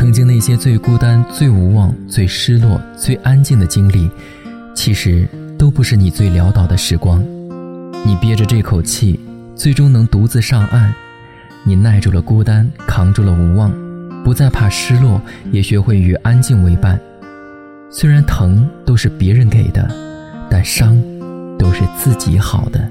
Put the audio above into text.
曾经那些最孤单、最无望、最失落、最安静的经历，其实都不是你最潦倒的时光。你憋着这口气，最终能独自上岸。你耐住了孤单，扛住了无望，不再怕失落，也学会与安静为伴。虽然疼都是别人给的，但伤都是自己好的。